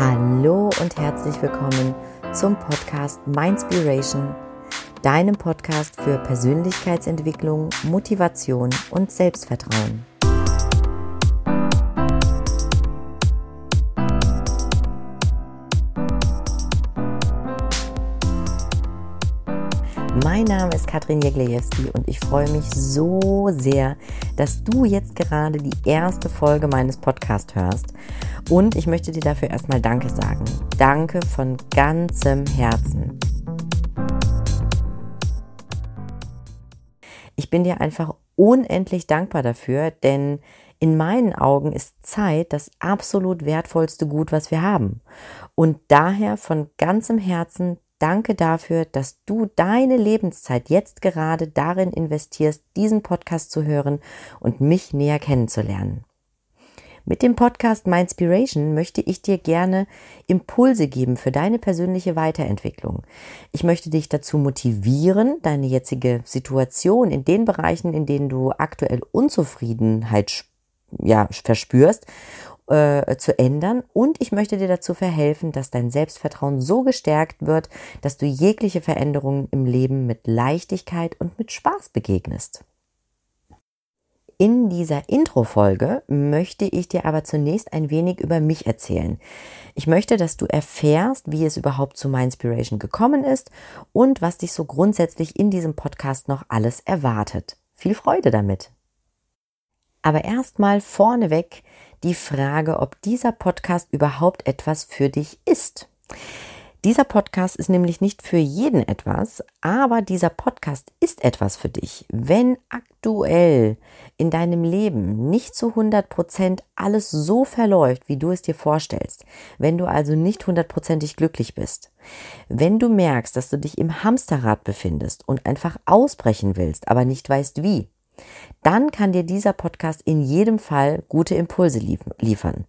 Hallo und herzlich willkommen zum Podcast Mindspiration, deinem Podcast für Persönlichkeitsentwicklung, Motivation und Selbstvertrauen. Mein Name ist Katrin Jeglejewski und ich freue mich so sehr, dass du jetzt gerade die erste Folge meines Podcasts hörst. Und ich möchte dir dafür erstmal Danke sagen. Danke von ganzem Herzen. Ich bin dir einfach unendlich dankbar dafür, denn in meinen Augen ist Zeit das absolut wertvollste Gut, was wir haben. Und daher von ganzem Herzen Danke dafür, dass du deine Lebenszeit jetzt gerade darin investierst, diesen Podcast zu hören und mich näher kennenzulernen. Mit dem Podcast Mindspiration möchte ich dir gerne Impulse geben für deine persönliche Weiterentwicklung. Ich möchte dich dazu motivieren, deine jetzige Situation in den Bereichen, in denen du aktuell Unzufriedenheit ja, verspürst äh, zu ändern und ich möchte dir dazu verhelfen, dass dein Selbstvertrauen so gestärkt wird, dass du jegliche Veränderungen im Leben mit Leichtigkeit und mit Spaß begegnest. In dieser Intro-Folge möchte ich dir aber zunächst ein wenig über mich erzählen. Ich möchte, dass du erfährst, wie es überhaupt zu Mindspiration gekommen ist und was dich so grundsätzlich in diesem Podcast noch alles erwartet. Viel Freude damit! Aber erstmal vorneweg die Frage, ob dieser Podcast überhaupt etwas für dich ist. Dieser Podcast ist nämlich nicht für jeden etwas, aber dieser Podcast ist etwas für dich. Wenn aktuell in deinem Leben nicht zu 100 Prozent alles so verläuft, wie du es dir vorstellst, wenn du also nicht hundertprozentig glücklich bist, wenn du merkst, dass du dich im Hamsterrad befindest und einfach ausbrechen willst, aber nicht weißt wie, dann kann dir dieser Podcast in jedem Fall gute Impulse liefern.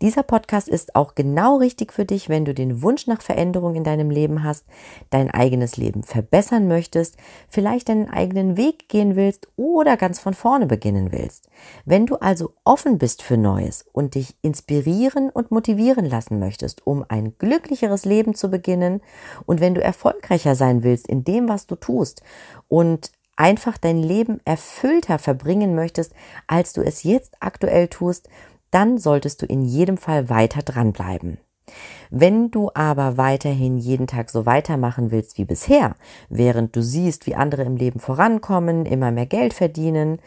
Dieser Podcast ist auch genau richtig für dich, wenn du den Wunsch nach Veränderung in deinem Leben hast, dein eigenes Leben verbessern möchtest, vielleicht deinen eigenen Weg gehen willst oder ganz von vorne beginnen willst. Wenn du also offen bist für Neues und dich inspirieren und motivieren lassen möchtest, um ein glücklicheres Leben zu beginnen und wenn du erfolgreicher sein willst in dem, was du tust und einfach dein Leben erfüllter verbringen möchtest, als du es jetzt aktuell tust, dann solltest du in jedem Fall weiter dranbleiben. Wenn du aber weiterhin jeden Tag so weitermachen willst wie bisher, während du siehst, wie andere im Leben vorankommen, immer mehr Geld verdienen,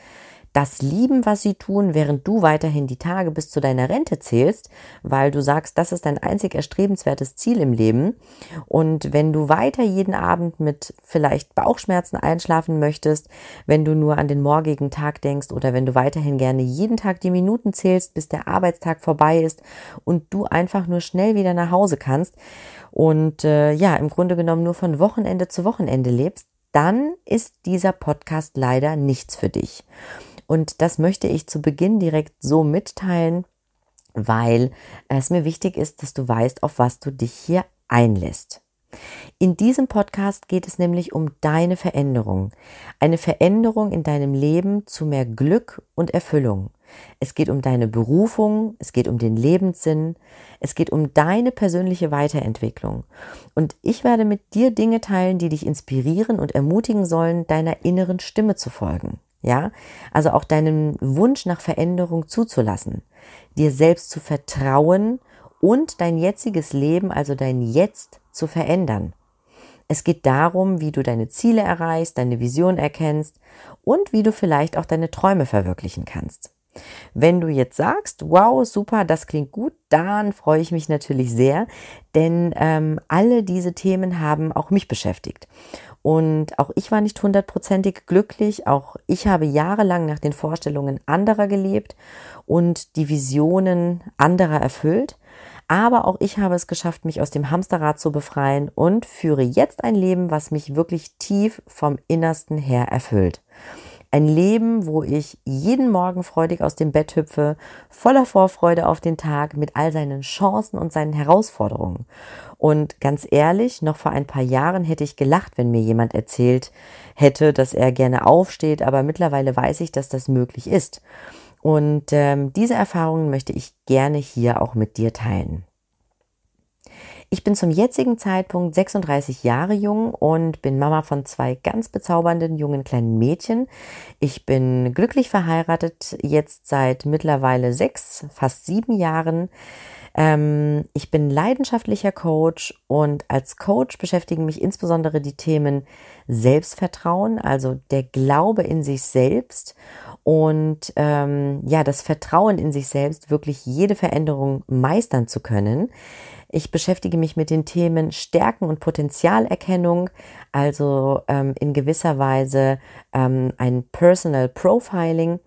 das lieben, was sie tun, während du weiterhin die Tage bis zu deiner Rente zählst, weil du sagst, das ist dein einzig erstrebenswertes Ziel im Leben. Und wenn du weiter jeden Abend mit vielleicht Bauchschmerzen einschlafen möchtest, wenn du nur an den morgigen Tag denkst oder wenn du weiterhin gerne jeden Tag die Minuten zählst, bis der Arbeitstag vorbei ist und du einfach nur schnell wieder nach Hause kannst und äh, ja, im Grunde genommen nur von Wochenende zu Wochenende lebst, dann ist dieser Podcast leider nichts für dich. Und das möchte ich zu Beginn direkt so mitteilen, weil es mir wichtig ist, dass du weißt, auf was du dich hier einlässt. In diesem Podcast geht es nämlich um deine Veränderung. Eine Veränderung in deinem Leben zu mehr Glück und Erfüllung. Es geht um deine Berufung, es geht um den Lebenssinn, es geht um deine persönliche Weiterentwicklung. Und ich werde mit dir Dinge teilen, die dich inspirieren und ermutigen sollen, deiner inneren Stimme zu folgen. Ja, also auch deinen Wunsch nach Veränderung zuzulassen, dir selbst zu vertrauen und dein jetziges Leben, also dein Jetzt zu verändern. Es geht darum, wie du deine Ziele erreichst, deine Vision erkennst und wie du vielleicht auch deine Träume verwirklichen kannst. Wenn du jetzt sagst, wow, super, das klingt gut, dann freue ich mich natürlich sehr, denn ähm, alle diese Themen haben auch mich beschäftigt. Und auch ich war nicht hundertprozentig glücklich. Auch ich habe jahrelang nach den Vorstellungen anderer gelebt und die Visionen anderer erfüllt. Aber auch ich habe es geschafft, mich aus dem Hamsterrad zu befreien und führe jetzt ein Leben, was mich wirklich tief vom Innersten her erfüllt. Ein Leben, wo ich jeden Morgen freudig aus dem Bett hüpfe, voller Vorfreude auf den Tag, mit all seinen Chancen und seinen Herausforderungen. Und ganz ehrlich, noch vor ein paar Jahren hätte ich gelacht, wenn mir jemand erzählt hätte, dass er gerne aufsteht, aber mittlerweile weiß ich, dass das möglich ist. Und ähm, diese Erfahrungen möchte ich gerne hier auch mit dir teilen. Ich bin zum jetzigen Zeitpunkt 36 Jahre jung und bin Mama von zwei ganz bezaubernden jungen kleinen Mädchen. Ich bin glücklich verheiratet, jetzt seit mittlerweile sechs, fast sieben Jahren. Ähm, ich bin leidenschaftlicher Coach und als Coach beschäftigen mich insbesondere die Themen Selbstvertrauen, also der Glaube in sich selbst und ähm, ja, das Vertrauen in sich selbst, wirklich jede Veränderung meistern zu können. Ich beschäftige mich mit den Themen Stärken und Potenzialerkennung, also ähm, in gewisser Weise ähm, ein Personal Profiling.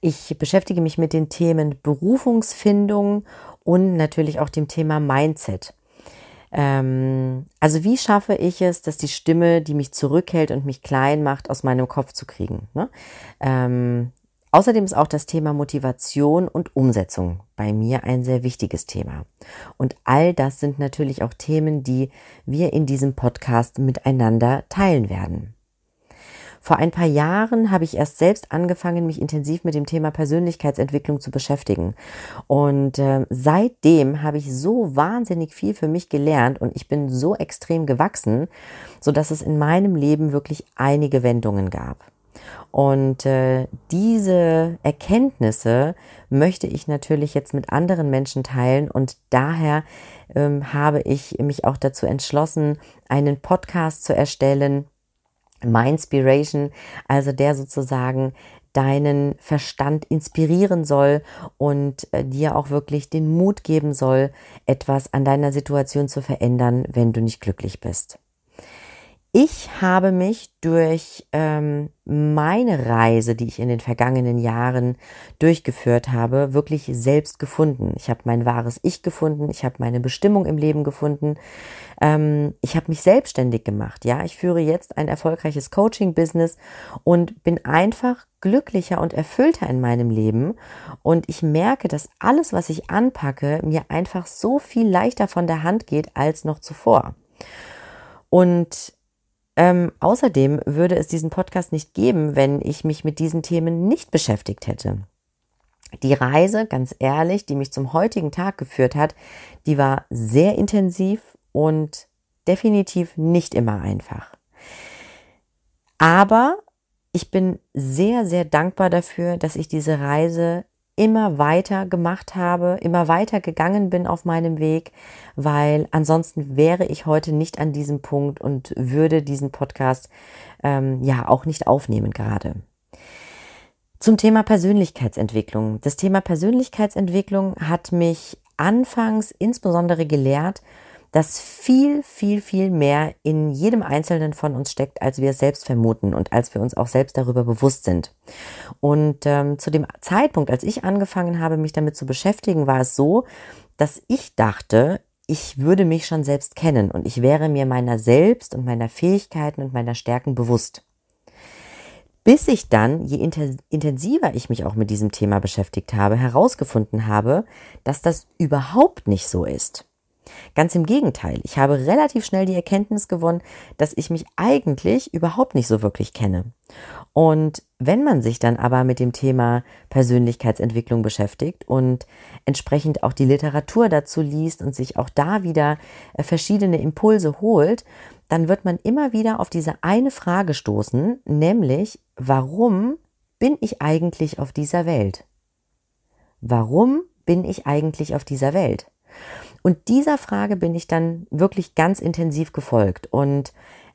Ich beschäftige mich mit den Themen Berufungsfindung und natürlich auch dem Thema Mindset. Ähm, also wie schaffe ich es, dass die Stimme, die mich zurückhält und mich klein macht, aus meinem Kopf zu kriegen? Ne? Ähm, außerdem ist auch das Thema Motivation und Umsetzung bei mir ein sehr wichtiges Thema. Und all das sind natürlich auch Themen, die wir in diesem Podcast miteinander teilen werden. Vor ein paar Jahren habe ich erst selbst angefangen, mich intensiv mit dem Thema Persönlichkeitsentwicklung zu beschäftigen. Und äh, seitdem habe ich so wahnsinnig viel für mich gelernt und ich bin so extrem gewachsen, so dass es in meinem Leben wirklich einige Wendungen gab. Und äh, diese Erkenntnisse möchte ich natürlich jetzt mit anderen Menschen teilen und daher ähm, habe ich mich auch dazu entschlossen, einen Podcast zu erstellen, Mindspiration, also der sozusagen deinen Verstand inspirieren soll und äh, dir auch wirklich den Mut geben soll, etwas an deiner Situation zu verändern, wenn du nicht glücklich bist. Ich habe mich durch ähm, meine Reise, die ich in den vergangenen Jahren durchgeführt habe, wirklich selbst gefunden. Ich habe mein wahres Ich gefunden, ich habe meine Bestimmung im Leben gefunden, ähm, ich habe mich selbstständig gemacht. Ja, ich führe jetzt ein erfolgreiches Coaching-Business und bin einfach glücklicher und erfüllter in meinem Leben. Und ich merke, dass alles, was ich anpacke, mir einfach so viel leichter von der Hand geht als noch zuvor. Und ähm, außerdem würde es diesen Podcast nicht geben, wenn ich mich mit diesen Themen nicht beschäftigt hätte. Die Reise, ganz ehrlich, die mich zum heutigen Tag geführt hat, die war sehr intensiv und definitiv nicht immer einfach. Aber ich bin sehr, sehr dankbar dafür, dass ich diese Reise immer weiter gemacht habe, immer weiter gegangen bin auf meinem Weg, weil ansonsten wäre ich heute nicht an diesem Punkt und würde diesen Podcast ähm, ja auch nicht aufnehmen gerade. Zum Thema Persönlichkeitsentwicklung. Das Thema Persönlichkeitsentwicklung hat mich anfangs insbesondere gelehrt, dass viel, viel, viel mehr in jedem Einzelnen von uns steckt, als wir es selbst vermuten und als wir uns auch selbst darüber bewusst sind. Und ähm, zu dem Zeitpunkt, als ich angefangen habe, mich damit zu beschäftigen, war es so, dass ich dachte, ich würde mich schon selbst kennen und ich wäre mir meiner selbst und meiner Fähigkeiten und meiner Stärken bewusst. Bis ich dann, je intensiver ich mich auch mit diesem Thema beschäftigt habe, herausgefunden habe, dass das überhaupt nicht so ist. Ganz im Gegenteil, ich habe relativ schnell die Erkenntnis gewonnen, dass ich mich eigentlich überhaupt nicht so wirklich kenne. Und wenn man sich dann aber mit dem Thema Persönlichkeitsentwicklung beschäftigt und entsprechend auch die Literatur dazu liest und sich auch da wieder äh, verschiedene Impulse holt, dann wird man immer wieder auf diese eine Frage stoßen, nämlich, warum bin ich eigentlich auf dieser Welt? Warum bin ich eigentlich auf dieser Welt? Und dieser Frage bin ich dann wirklich ganz intensiv gefolgt. Und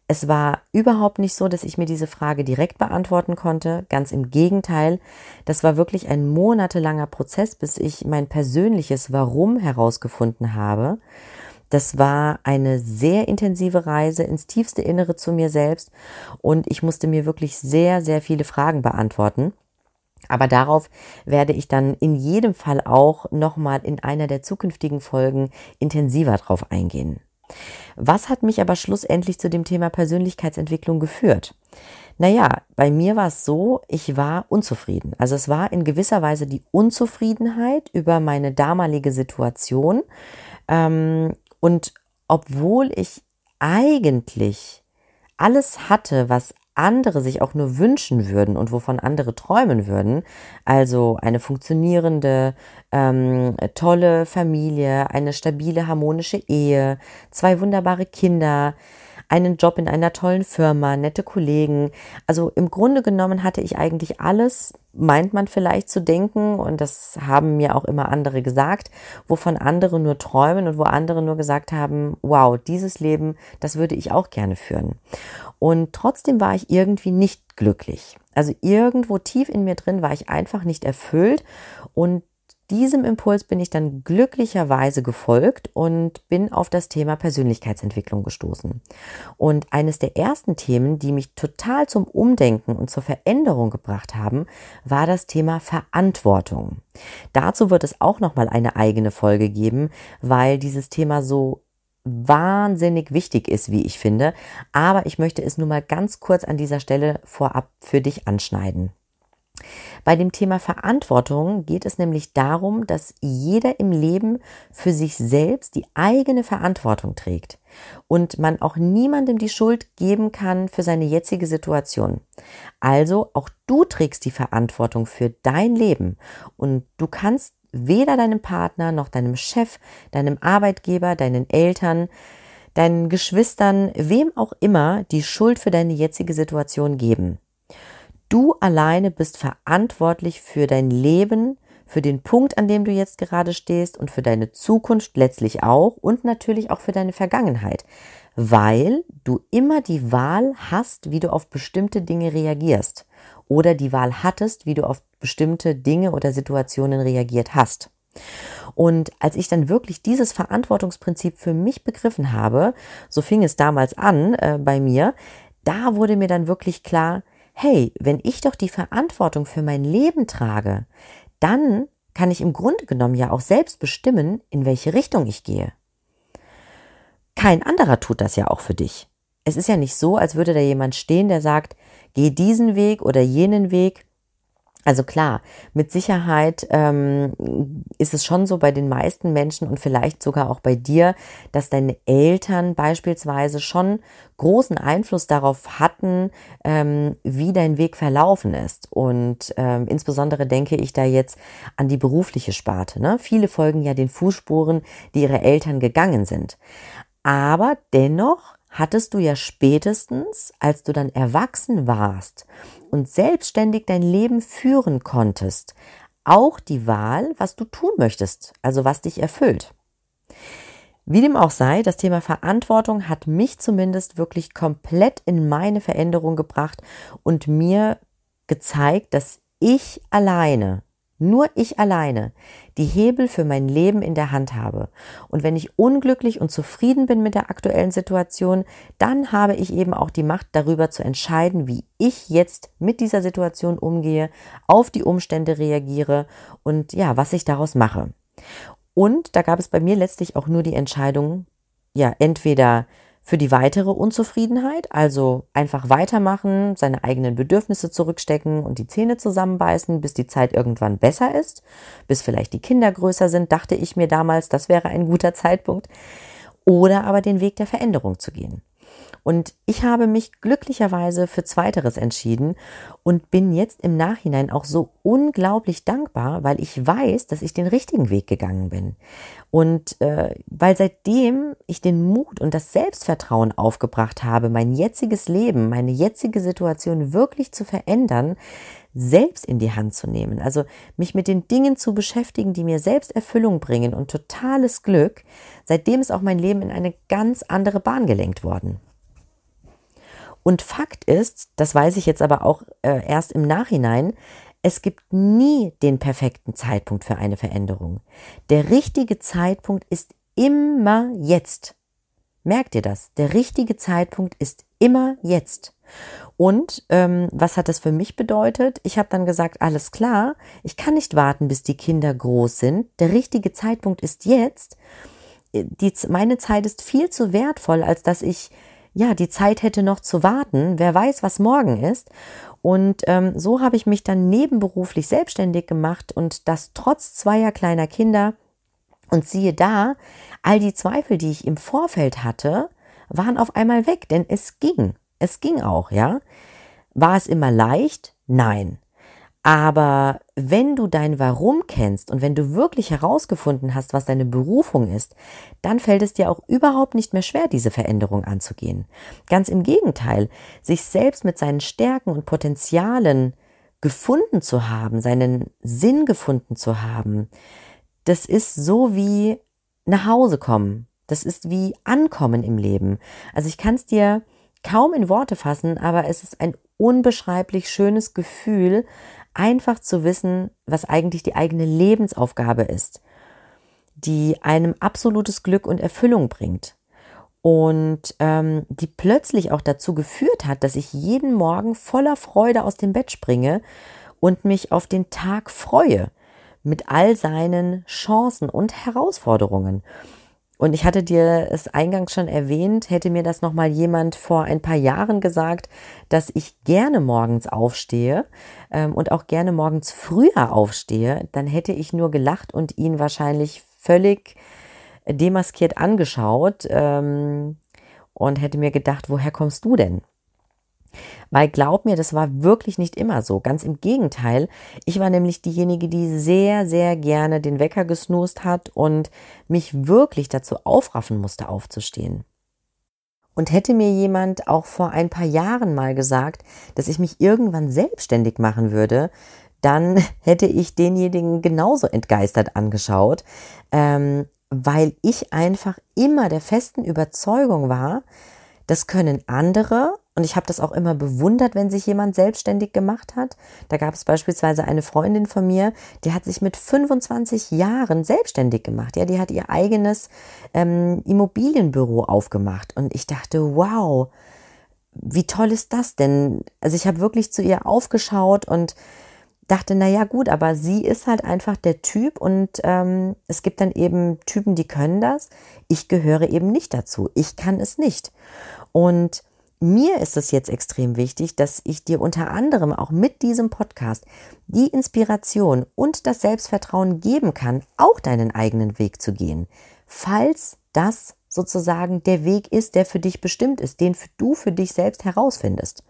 es war überhaupt nicht so, dass ich mir diese Frage direkt beantworten konnte. Ganz im Gegenteil. Das war wirklich ein monatelanger Prozess, bis ich mein persönliches Warum herausgefunden habe. Das war eine sehr intensive Reise ins tiefste Innere zu mir selbst und ich musste mir wirklich sehr, sehr viele Fragen beantworten. Aber darauf werde ich dann in jedem Fall auch nochmal in einer der zukünftigen Folgen intensiver drauf eingehen. Was hat mich aber schlussendlich zu dem Thema Persönlichkeitsentwicklung geführt? Naja, bei mir war es so, ich war unzufrieden. Also es war in gewisser Weise die Unzufriedenheit über meine damalige Situation. Ähm, und obwohl ich eigentlich alles hatte, was andere sich auch nur wünschen würden und wovon andere träumen würden, also eine funktionierende, ähm, tolle Familie, eine stabile, harmonische Ehe, zwei wunderbare Kinder, einen Job in einer tollen Firma, nette Kollegen. Also im Grunde genommen hatte ich eigentlich alles, meint man vielleicht zu denken, und das haben mir auch immer andere gesagt, wovon andere nur träumen und wo andere nur gesagt haben, wow, dieses Leben, das würde ich auch gerne führen. Und trotzdem war ich irgendwie nicht glücklich. Also irgendwo tief in mir drin war ich einfach nicht erfüllt und diesem Impuls bin ich dann glücklicherweise gefolgt und bin auf das Thema Persönlichkeitsentwicklung gestoßen. Und eines der ersten Themen, die mich total zum Umdenken und zur Veränderung gebracht haben, war das Thema Verantwortung. Dazu wird es auch noch mal eine eigene Folge geben, weil dieses Thema so wahnsinnig wichtig ist, wie ich finde. Aber ich möchte es nur mal ganz kurz an dieser Stelle vorab für dich anschneiden. Bei dem Thema Verantwortung geht es nämlich darum, dass jeder im Leben für sich selbst die eigene Verantwortung trägt und man auch niemandem die Schuld geben kann für seine jetzige Situation. Also auch du trägst die Verantwortung für dein Leben und du kannst weder deinem Partner noch deinem Chef, deinem Arbeitgeber, deinen Eltern, deinen Geschwistern, wem auch immer die Schuld für deine jetzige Situation geben. Du alleine bist verantwortlich für dein Leben, für den Punkt, an dem du jetzt gerade stehst und für deine Zukunft letztlich auch und natürlich auch für deine Vergangenheit, weil du immer die Wahl hast, wie du auf bestimmte Dinge reagierst oder die Wahl hattest, wie du auf bestimmte Dinge oder Situationen reagiert hast. Und als ich dann wirklich dieses Verantwortungsprinzip für mich begriffen habe, so fing es damals an äh, bei mir, da wurde mir dann wirklich klar, hey, wenn ich doch die Verantwortung für mein Leben trage, dann kann ich im Grunde genommen ja auch selbst bestimmen, in welche Richtung ich gehe. Kein anderer tut das ja auch für dich. Es ist ja nicht so, als würde da jemand stehen, der sagt, geh diesen Weg oder jenen Weg also klar, mit Sicherheit ähm, ist es schon so bei den meisten Menschen und vielleicht sogar auch bei dir, dass deine Eltern beispielsweise schon großen Einfluss darauf hatten, ähm, wie dein Weg verlaufen ist. Und ähm, insbesondere denke ich da jetzt an die berufliche Sparte. Ne? Viele folgen ja den Fußspuren, die ihre Eltern gegangen sind. Aber dennoch hattest du ja spätestens, als du dann erwachsen warst und selbstständig dein Leben führen konntest, auch die Wahl, was du tun möchtest, also was dich erfüllt. Wie dem auch sei, das Thema Verantwortung hat mich zumindest wirklich komplett in meine Veränderung gebracht und mir gezeigt, dass ich alleine nur ich alleine die Hebel für mein Leben in der Hand habe. Und wenn ich unglücklich und zufrieden bin mit der aktuellen Situation, dann habe ich eben auch die Macht darüber zu entscheiden, wie ich jetzt mit dieser Situation umgehe, auf die Umstände reagiere und ja, was ich daraus mache. Und da gab es bei mir letztlich auch nur die Entscheidung, ja, entweder für die weitere Unzufriedenheit, also einfach weitermachen, seine eigenen Bedürfnisse zurückstecken und die Zähne zusammenbeißen, bis die Zeit irgendwann besser ist, bis vielleicht die Kinder größer sind, dachte ich mir damals, das wäre ein guter Zeitpunkt, oder aber den Weg der Veränderung zu gehen. Und ich habe mich glücklicherweise für Zweiteres entschieden und bin jetzt im Nachhinein auch so unglaublich dankbar, weil ich weiß, dass ich den richtigen Weg gegangen bin. Und äh, weil seitdem ich den Mut und das Selbstvertrauen aufgebracht habe, mein jetziges Leben, meine jetzige Situation wirklich zu verändern, selbst in die Hand zu nehmen, also mich mit den Dingen zu beschäftigen, die mir selbst Erfüllung bringen und totales Glück, seitdem ist auch mein Leben in eine ganz andere Bahn gelenkt worden. Und Fakt ist, das weiß ich jetzt aber auch äh, erst im Nachhinein, es gibt nie den perfekten Zeitpunkt für eine Veränderung. Der richtige Zeitpunkt ist immer jetzt. Merkt ihr das? Der richtige Zeitpunkt ist immer jetzt. Und ähm, was hat das für mich bedeutet? Ich habe dann gesagt, alles klar, ich kann nicht warten, bis die Kinder groß sind. Der richtige Zeitpunkt ist jetzt. Die, meine Zeit ist viel zu wertvoll, als dass ich ja, die Zeit hätte noch zu warten. Wer weiß, was morgen ist. Und ähm, so habe ich mich dann nebenberuflich selbstständig gemacht und das trotz zweier kleiner Kinder. Und siehe da, all die Zweifel, die ich im Vorfeld hatte, waren auf einmal weg, denn es ging. Es ging auch, ja. War es immer leicht? Nein. Aber wenn du dein Warum kennst und wenn du wirklich herausgefunden hast, was deine Berufung ist, dann fällt es dir auch überhaupt nicht mehr schwer, diese Veränderung anzugehen. Ganz im Gegenteil, sich selbst mit seinen Stärken und Potenzialen gefunden zu haben, seinen Sinn gefunden zu haben, das ist so wie nach Hause kommen. Das ist wie ankommen im Leben. Also ich kann es dir kaum in Worte fassen, aber es ist ein unbeschreiblich schönes Gefühl, einfach zu wissen, was eigentlich die eigene Lebensaufgabe ist, die einem absolutes Glück und Erfüllung bringt und ähm, die plötzlich auch dazu geführt hat, dass ich jeden Morgen voller Freude aus dem Bett springe und mich auf den Tag freue mit all seinen Chancen und Herausforderungen. Und ich hatte dir es eingangs schon erwähnt, hätte mir das nochmal jemand vor ein paar Jahren gesagt, dass ich gerne morgens aufstehe ähm, und auch gerne morgens früher aufstehe, dann hätte ich nur gelacht und ihn wahrscheinlich völlig demaskiert angeschaut ähm, und hätte mir gedacht, woher kommst du denn? Weil glaub mir, das war wirklich nicht immer so. Ganz im Gegenteil. Ich war nämlich diejenige, die sehr, sehr gerne den Wecker gesnust hat und mich wirklich dazu aufraffen musste, aufzustehen. Und hätte mir jemand auch vor ein paar Jahren mal gesagt, dass ich mich irgendwann selbstständig machen würde, dann hätte ich denjenigen genauso entgeistert angeschaut, ähm, weil ich einfach immer der festen Überzeugung war, das können andere und ich habe das auch immer bewundert, wenn sich jemand selbstständig gemacht hat. Da gab es beispielsweise eine Freundin von mir, die hat sich mit 25 Jahren selbstständig gemacht. Ja, die hat ihr eigenes ähm, Immobilienbüro aufgemacht. Und ich dachte, wow, wie toll ist das denn? Also ich habe wirklich zu ihr aufgeschaut und dachte, na ja, gut, aber sie ist halt einfach der Typ und ähm, es gibt dann eben Typen, die können das. Ich gehöre eben nicht dazu. Ich kann es nicht. Und mir ist es jetzt extrem wichtig, dass ich dir unter anderem auch mit diesem Podcast die Inspiration und das Selbstvertrauen geben kann, auch deinen eigenen Weg zu gehen, falls das sozusagen der Weg ist, der für dich bestimmt ist, den du für dich selbst herausfindest.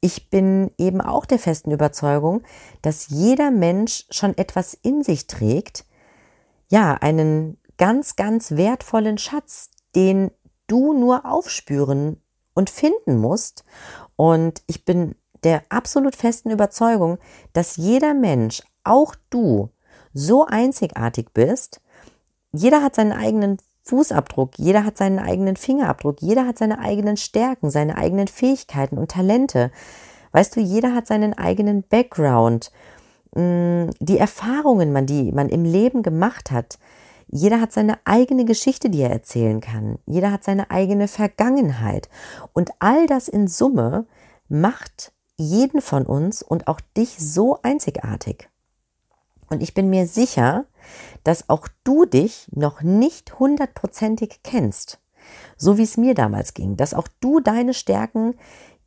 Ich bin eben auch der festen Überzeugung, dass jeder Mensch schon etwas in sich trägt, ja, einen ganz, ganz wertvollen Schatz, den du nur aufspüren und finden musst. Und ich bin der absolut festen Überzeugung, dass jeder Mensch, auch du, so einzigartig bist. Jeder hat seinen eigenen Fußabdruck, jeder hat seinen eigenen Fingerabdruck, jeder hat seine eigenen Stärken, seine eigenen Fähigkeiten und Talente. Weißt du, jeder hat seinen eigenen Background, mm, die Erfahrungen, die man im Leben gemacht hat, jeder hat seine eigene Geschichte, die er erzählen kann. Jeder hat seine eigene Vergangenheit. Und all das in Summe macht jeden von uns und auch dich so einzigartig. Und ich bin mir sicher, dass auch du dich noch nicht hundertprozentig kennst. So wie es mir damals ging, dass auch du deine Stärken,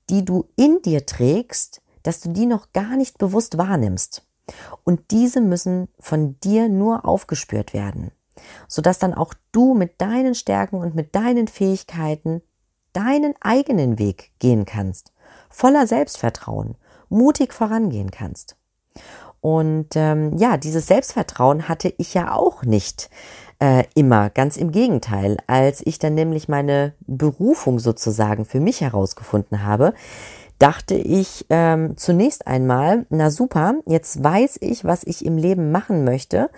die du in dir trägst, dass du die noch gar nicht bewusst wahrnimmst. Und diese müssen von dir nur aufgespürt werden sodass dann auch du mit deinen Stärken und mit deinen Fähigkeiten deinen eigenen Weg gehen kannst, voller Selbstvertrauen, mutig vorangehen kannst. Und ähm, ja, dieses Selbstvertrauen hatte ich ja auch nicht äh, immer, ganz im Gegenteil. Als ich dann nämlich meine Berufung sozusagen für mich herausgefunden habe, dachte ich ähm, zunächst einmal, na super, jetzt weiß ich, was ich im Leben machen möchte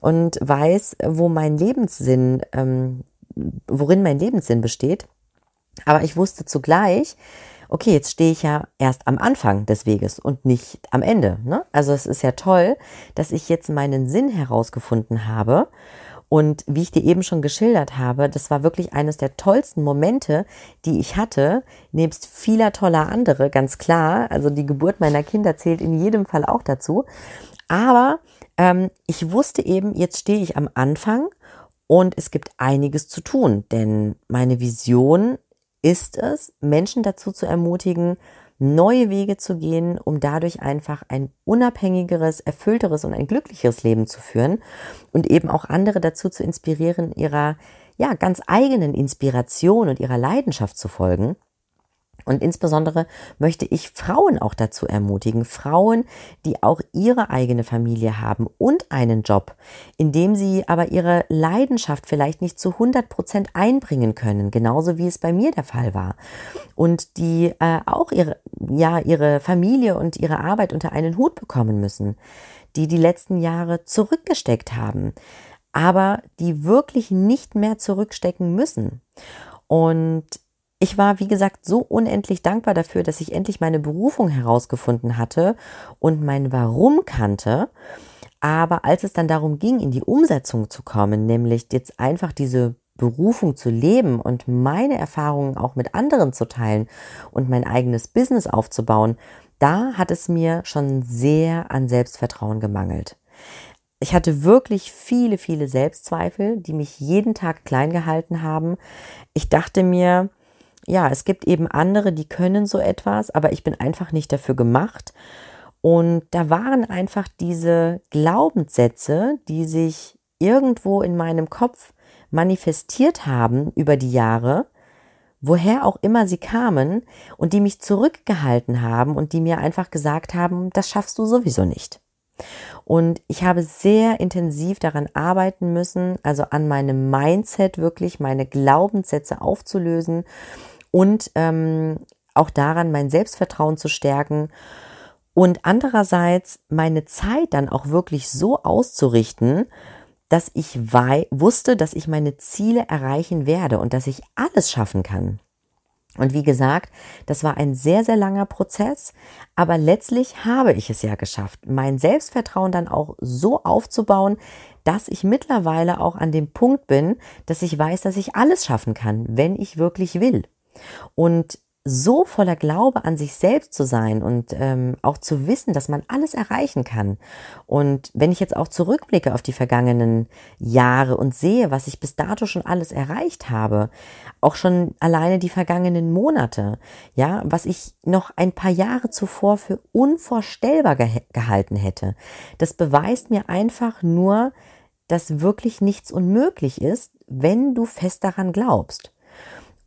und weiß, wo mein Lebenssinn, ähm, worin mein Lebenssinn besteht. Aber ich wusste zugleich, okay, jetzt stehe ich ja erst am Anfang des Weges und nicht am Ende. Ne? Also es ist ja toll, dass ich jetzt meinen Sinn herausgefunden habe und wie ich dir eben schon geschildert habe, das war wirklich eines der tollsten Momente, die ich hatte, nebst vieler toller andere, ganz klar. Also die Geburt meiner Kinder zählt in jedem Fall auch dazu. Aber ähm, ich wusste eben, jetzt stehe ich am Anfang und es gibt einiges zu tun, denn meine Vision ist es, Menschen dazu zu ermutigen, neue Wege zu gehen, um dadurch einfach ein unabhängigeres, erfüllteres und ein glücklicheres Leben zu führen und eben auch andere dazu zu inspirieren, ihrer ja ganz eigenen Inspiration und ihrer Leidenschaft zu folgen. Und insbesondere möchte ich Frauen auch dazu ermutigen, Frauen, die auch ihre eigene Familie haben und einen Job, in dem sie aber ihre Leidenschaft vielleicht nicht zu 100 Prozent einbringen können, genauso wie es bei mir der Fall war. Und die äh, auch ihre, ja, ihre Familie und ihre Arbeit unter einen Hut bekommen müssen, die die letzten Jahre zurückgesteckt haben, aber die wirklich nicht mehr zurückstecken müssen. Und ich war, wie gesagt, so unendlich dankbar dafür, dass ich endlich meine Berufung herausgefunden hatte und mein Warum kannte. Aber als es dann darum ging, in die Umsetzung zu kommen, nämlich jetzt einfach diese Berufung zu leben und meine Erfahrungen auch mit anderen zu teilen und mein eigenes Business aufzubauen, da hat es mir schon sehr an Selbstvertrauen gemangelt. Ich hatte wirklich viele, viele Selbstzweifel, die mich jeden Tag klein gehalten haben. Ich dachte mir, ja, es gibt eben andere, die können so etwas, aber ich bin einfach nicht dafür gemacht. Und da waren einfach diese Glaubenssätze, die sich irgendwo in meinem Kopf manifestiert haben über die Jahre, woher auch immer sie kamen und die mich zurückgehalten haben und die mir einfach gesagt haben, das schaffst du sowieso nicht. Und ich habe sehr intensiv daran arbeiten müssen, also an meinem Mindset wirklich meine Glaubenssätze aufzulösen und ähm, auch daran, mein Selbstvertrauen zu stärken und andererseits meine Zeit dann auch wirklich so auszurichten, dass ich wusste, dass ich meine Ziele erreichen werde und dass ich alles schaffen kann. Und wie gesagt, das war ein sehr, sehr langer Prozess, aber letztlich habe ich es ja geschafft, mein Selbstvertrauen dann auch so aufzubauen, dass ich mittlerweile auch an dem Punkt bin, dass ich weiß, dass ich alles schaffen kann, wenn ich wirklich will. Und so voller Glaube an sich selbst zu sein und ähm, auch zu wissen, dass man alles erreichen kann. Und wenn ich jetzt auch zurückblicke auf die vergangenen Jahre und sehe, was ich bis dato schon alles erreicht habe, auch schon alleine die vergangenen Monate, ja, was ich noch ein paar Jahre zuvor für unvorstellbar ge gehalten hätte, das beweist mir einfach nur, dass wirklich nichts unmöglich ist, wenn du fest daran glaubst.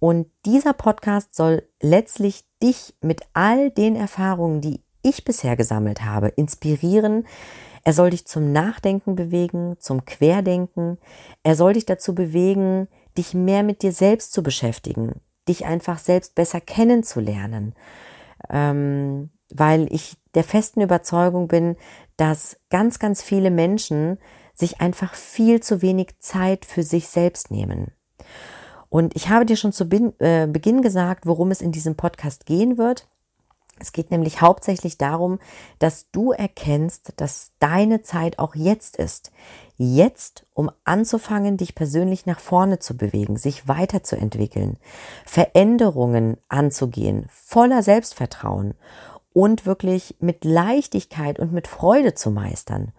Und dieser Podcast soll letztlich dich mit all den Erfahrungen, die ich bisher gesammelt habe, inspirieren. Er soll dich zum Nachdenken bewegen, zum Querdenken. Er soll dich dazu bewegen, dich mehr mit dir selbst zu beschäftigen, dich einfach selbst besser kennenzulernen. Ähm, weil ich der festen Überzeugung bin, dass ganz, ganz viele Menschen sich einfach viel zu wenig Zeit für sich selbst nehmen. Und ich habe dir schon zu äh, Beginn gesagt, worum es in diesem Podcast gehen wird. Es geht nämlich hauptsächlich darum, dass du erkennst, dass deine Zeit auch jetzt ist. Jetzt, um anzufangen, dich persönlich nach vorne zu bewegen, sich weiterzuentwickeln, Veränderungen anzugehen, voller Selbstvertrauen und wirklich mit Leichtigkeit und mit Freude zu meistern.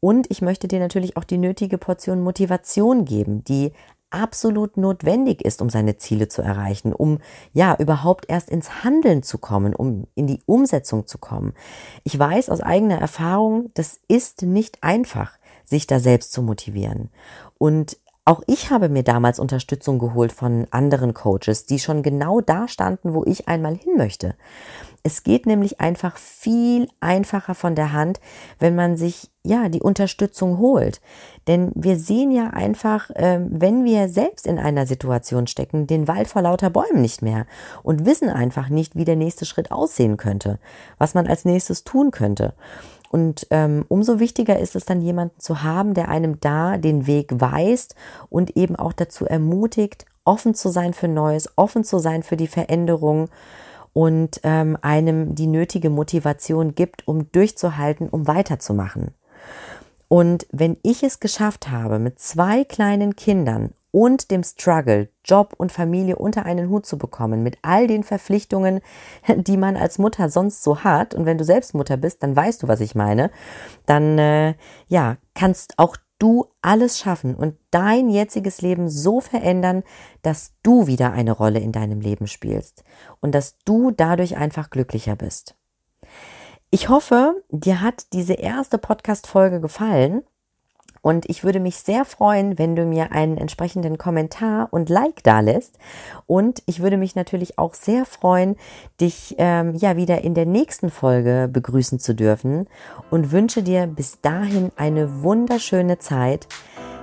Und ich möchte dir natürlich auch die nötige Portion Motivation geben, die absolut notwendig ist, um seine Ziele zu erreichen, um ja überhaupt erst ins Handeln zu kommen, um in die Umsetzung zu kommen. Ich weiß aus eigener Erfahrung, das ist nicht einfach, sich da selbst zu motivieren. Und auch ich habe mir damals Unterstützung geholt von anderen Coaches, die schon genau da standen, wo ich einmal hin möchte. Es geht nämlich einfach viel einfacher von der Hand, wenn man sich ja die Unterstützung holt. Denn wir sehen ja einfach, äh, wenn wir selbst in einer Situation stecken, den Wald vor lauter Bäumen nicht mehr und wissen einfach nicht, wie der nächste Schritt aussehen könnte, was man als nächstes tun könnte. Und ähm, umso wichtiger ist es dann, jemanden zu haben, der einem da den Weg weist und eben auch dazu ermutigt, offen zu sein für Neues, offen zu sein für die Veränderung und ähm, einem die nötige Motivation gibt, um durchzuhalten, um weiterzumachen. Und wenn ich es geschafft habe, mit zwei kleinen Kindern und dem Struggle, Job und Familie unter einen Hut zu bekommen, mit all den Verpflichtungen, die man als Mutter sonst so hat, und wenn du selbst Mutter bist, dann weißt du, was ich meine, dann äh, ja, kannst auch du alles schaffen und dein jetziges Leben so verändern, dass du wieder eine Rolle in deinem Leben spielst und dass du dadurch einfach glücklicher bist. Ich hoffe, dir hat diese erste Podcast-Folge gefallen Und ich würde mich sehr freuen, wenn du mir einen entsprechenden Kommentar und Like da lässt. Und ich würde mich natürlich auch sehr freuen, dich ähm, ja wieder in der nächsten Folge begrüßen zu dürfen und wünsche dir bis dahin eine wunderschöne Zeit.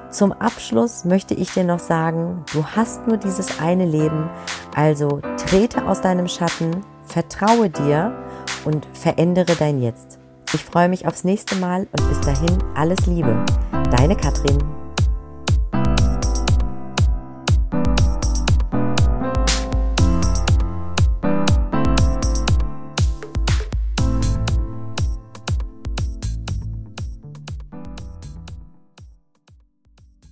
Zum Abschluss möchte ich dir noch sagen, du hast nur dieses eine Leben, also trete aus deinem Schatten, vertraue dir und verändere dein Jetzt. Ich freue mich aufs nächste Mal und bis dahin alles Liebe. Deine Katrin.